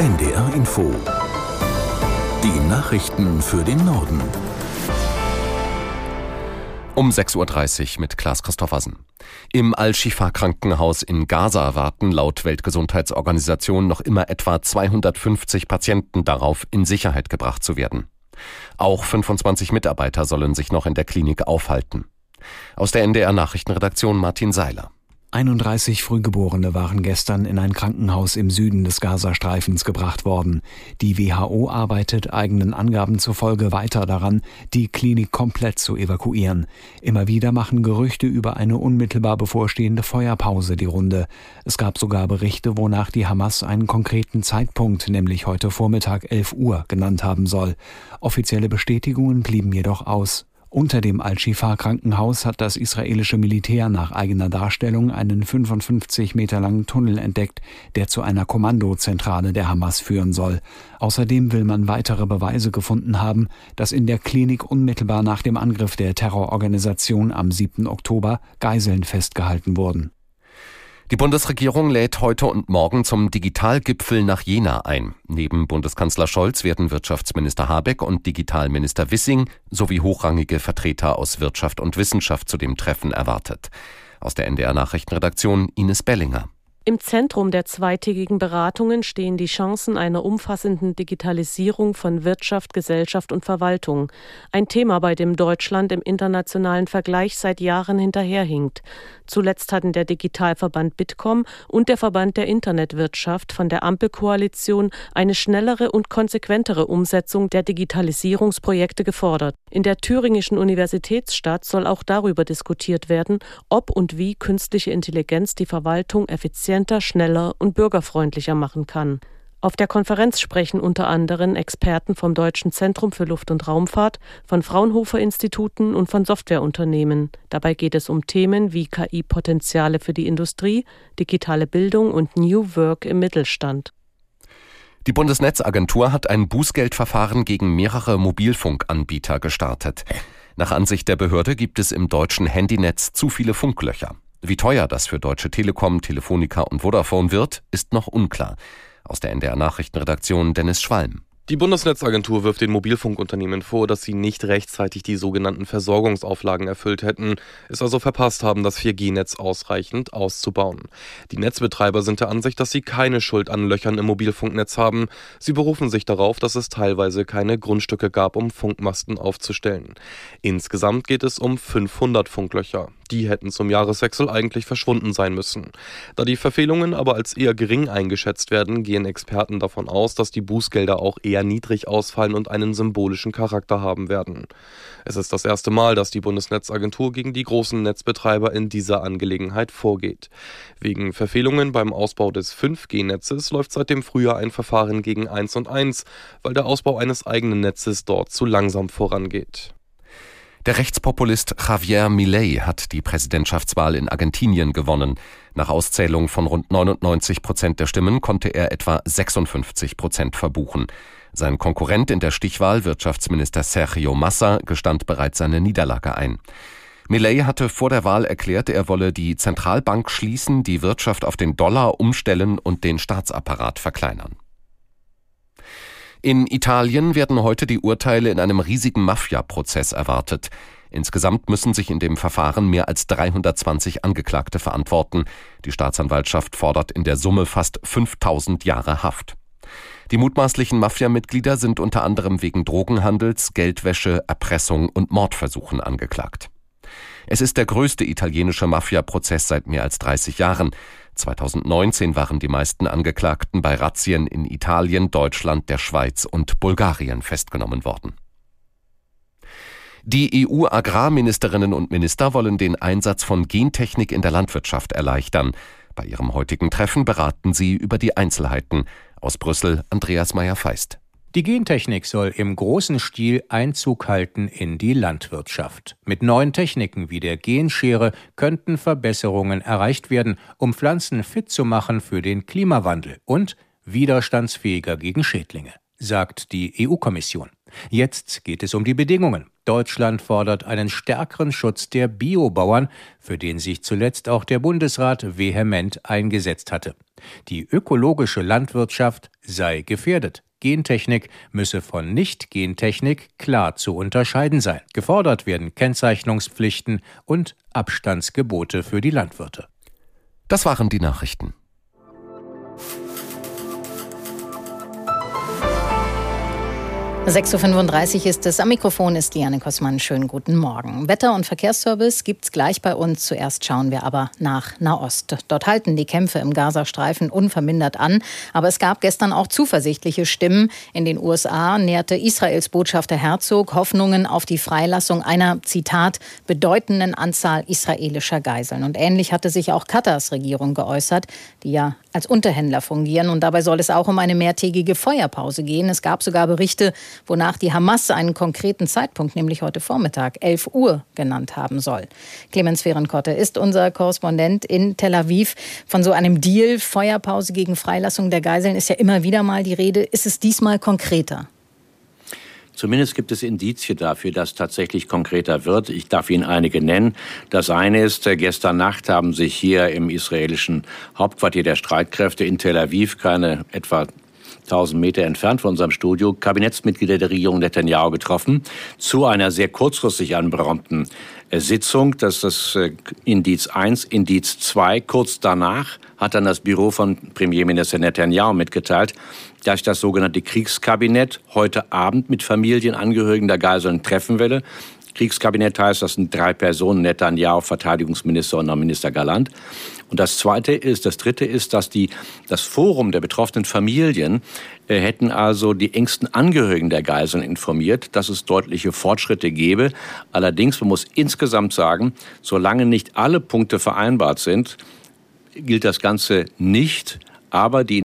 NDR Info. Die Nachrichten für den Norden. Um 6.30 Uhr mit Klaas Christoffersen. Im Al-Shifa-Krankenhaus in Gaza warten laut Weltgesundheitsorganisation noch immer etwa 250 Patienten darauf, in Sicherheit gebracht zu werden. Auch 25 Mitarbeiter sollen sich noch in der Klinik aufhalten. Aus der NDR Nachrichtenredaktion Martin Seiler. 31 Frühgeborene waren gestern in ein Krankenhaus im Süden des Gazastreifens gebracht worden. Die WHO arbeitet eigenen Angaben zufolge weiter daran, die Klinik komplett zu evakuieren. Immer wieder machen Gerüchte über eine unmittelbar bevorstehende Feuerpause die Runde. Es gab sogar Berichte, wonach die Hamas einen konkreten Zeitpunkt, nämlich heute Vormittag 11 Uhr, genannt haben soll. Offizielle Bestätigungen blieben jedoch aus. Unter dem Al-Shifa-Krankenhaus hat das israelische Militär nach eigener Darstellung einen 55 Meter langen Tunnel entdeckt, der zu einer Kommandozentrale der Hamas führen soll. Außerdem will man weitere Beweise gefunden haben, dass in der Klinik unmittelbar nach dem Angriff der Terrororganisation am 7. Oktober Geiseln festgehalten wurden. Die Bundesregierung lädt heute und morgen zum Digitalgipfel nach Jena ein. Neben Bundeskanzler Scholz werden Wirtschaftsminister Habeck und Digitalminister Wissing sowie hochrangige Vertreter aus Wirtschaft und Wissenschaft zu dem Treffen erwartet. Aus der NDR Nachrichtenredaktion Ines Bellinger. Im Zentrum der zweitägigen Beratungen stehen die Chancen einer umfassenden Digitalisierung von Wirtschaft, Gesellschaft und Verwaltung. Ein Thema, bei dem Deutschland im internationalen Vergleich seit Jahren hinterherhinkt. Zuletzt hatten der Digitalverband Bitkom und der Verband der Internetwirtschaft von der Ampelkoalition eine schnellere und konsequentere Umsetzung der Digitalisierungsprojekte gefordert. In der thüringischen Universitätsstadt soll auch darüber diskutiert werden, ob und wie künstliche Intelligenz die Verwaltung effizienter, schneller und bürgerfreundlicher machen kann. Auf der Konferenz sprechen unter anderem Experten vom Deutschen Zentrum für Luft- und Raumfahrt, von Fraunhofer-Instituten und von Softwareunternehmen. Dabei geht es um Themen wie KI-Potenziale für die Industrie, digitale Bildung und New Work im Mittelstand. Die Bundesnetzagentur hat ein Bußgeldverfahren gegen mehrere Mobilfunkanbieter gestartet. Nach Ansicht der Behörde gibt es im deutschen Handynetz zu viele Funklöcher. Wie teuer das für Deutsche Telekom, Telefonica und Vodafone wird, ist noch unklar. Aus der NDR Nachrichtenredaktion Dennis Schwalm. Die Bundesnetzagentur wirft den Mobilfunkunternehmen vor, dass sie nicht rechtzeitig die sogenannten Versorgungsauflagen erfüllt hätten, es also verpasst haben, das 4G-Netz ausreichend auszubauen. Die Netzbetreiber sind der Ansicht, dass sie keine Schuld an Löchern im Mobilfunknetz haben. Sie berufen sich darauf, dass es teilweise keine Grundstücke gab, um Funkmasten aufzustellen. Insgesamt geht es um 500 Funklöcher. Die hätten zum Jahreswechsel eigentlich verschwunden sein müssen. Da die Verfehlungen aber als eher gering eingeschätzt werden, gehen Experten davon aus, dass die Bußgelder auch eher niedrig ausfallen und einen symbolischen Charakter haben werden. Es ist das erste Mal, dass die Bundesnetzagentur gegen die großen Netzbetreiber in dieser Angelegenheit vorgeht. Wegen Verfehlungen beim Ausbau des 5G-Netzes läuft seit dem Frühjahr ein Verfahren gegen 1 und 1, weil der Ausbau eines eigenen Netzes dort zu langsam vorangeht. Der Rechtspopulist Javier Milei hat die Präsidentschaftswahl in Argentinien gewonnen. Nach Auszählung von rund 99 Prozent der Stimmen konnte er etwa 56 Prozent verbuchen. Sein Konkurrent in der Stichwahl, Wirtschaftsminister Sergio Massa, gestand bereits seine Niederlage ein. Milei hatte vor der Wahl erklärt, er wolle die Zentralbank schließen, die Wirtschaft auf den Dollar umstellen und den Staatsapparat verkleinern. In Italien werden heute die Urteile in einem riesigen Mafia-Prozess erwartet. Insgesamt müssen sich in dem Verfahren mehr als 320 Angeklagte verantworten. Die Staatsanwaltschaft fordert in der Summe fast 5000 Jahre Haft. Die mutmaßlichen Mafia-Mitglieder sind unter anderem wegen Drogenhandels, Geldwäsche, Erpressung und Mordversuchen angeklagt. Es ist der größte italienische Mafia-Prozess seit mehr als 30 Jahren. 2019 waren die meisten Angeklagten bei Razzien in Italien, Deutschland, der Schweiz und Bulgarien festgenommen worden. Die EU-Agrarministerinnen und Minister wollen den Einsatz von Gentechnik in der Landwirtschaft erleichtern. Bei ihrem heutigen Treffen beraten sie über die Einzelheiten. Aus Brüssel Andreas Meyer-Feist. Die Gentechnik soll im großen Stil Einzug halten in die Landwirtschaft. Mit neuen Techniken wie der Genschere könnten Verbesserungen erreicht werden, um Pflanzen fit zu machen für den Klimawandel und widerstandsfähiger gegen Schädlinge, sagt die EU-Kommission. Jetzt geht es um die Bedingungen. Deutschland fordert einen stärkeren Schutz der Biobauern, für den sich zuletzt auch der Bundesrat vehement eingesetzt hatte. Die ökologische Landwirtschaft sei gefährdet. Gentechnik müsse von Nicht-Gentechnik klar zu unterscheiden sein. Gefordert werden Kennzeichnungspflichten und Abstandsgebote für die Landwirte. Das waren die Nachrichten. 6.35 Uhr ist es. Am Mikrofon ist Liane Kossmann. Schönen guten Morgen. Wetter- und Verkehrsservice gibt's gleich bei uns. Zuerst schauen wir aber nach Nahost. Dort halten die Kämpfe im Gazastreifen unvermindert an. Aber es gab gestern auch zuversichtliche Stimmen. In den USA näherte Israels Botschafter Herzog Hoffnungen auf die Freilassung einer, Zitat, bedeutenden Anzahl israelischer Geiseln. Und ähnlich hatte sich auch Katars Regierung geäußert, die ja als Unterhändler fungieren. Und dabei soll es auch um eine mehrtägige Feuerpause gehen. Es gab sogar Berichte, wonach die Hamas einen konkreten Zeitpunkt, nämlich heute Vormittag, 11 Uhr, genannt haben soll. Clemens Fehrenkotte ist unser Korrespondent in Tel Aviv. Von so einem Deal, Feuerpause gegen Freilassung der Geiseln, ist ja immer wieder mal die Rede. Ist es diesmal konkreter? Zumindest gibt es Indizien dafür, dass tatsächlich konkreter wird. Ich darf Ihnen einige nennen. Das eine ist, äh, gestern Nacht haben sich hier im israelischen Hauptquartier der Streitkräfte in Tel Aviv, keine etwa 1000 Meter entfernt von unserem Studio, Kabinettsmitglieder der Regierung Netanyahu getroffen zu einer sehr kurzfristig anberaumten äh, Sitzung. Das ist das äh, Indiz 1. Indiz 2. Kurz danach hat dann das Büro von Premierminister Netanyahu mitgeteilt, dass das sogenannte Kriegskabinett heute Abend mit Familienangehörigen der Geiseln treffen werde. Kriegskabinett heißt, das sind drei Personen, Netanyahu, Verteidigungsminister und Minister Galant. Und das zweite ist, das dritte ist, dass die, das Forum der betroffenen Familien äh, hätten also die engsten Angehörigen der Geiseln informiert, dass es deutliche Fortschritte gebe. Allerdings, man muss insgesamt sagen, solange nicht alle Punkte vereinbart sind, gilt das Ganze nicht. Aber die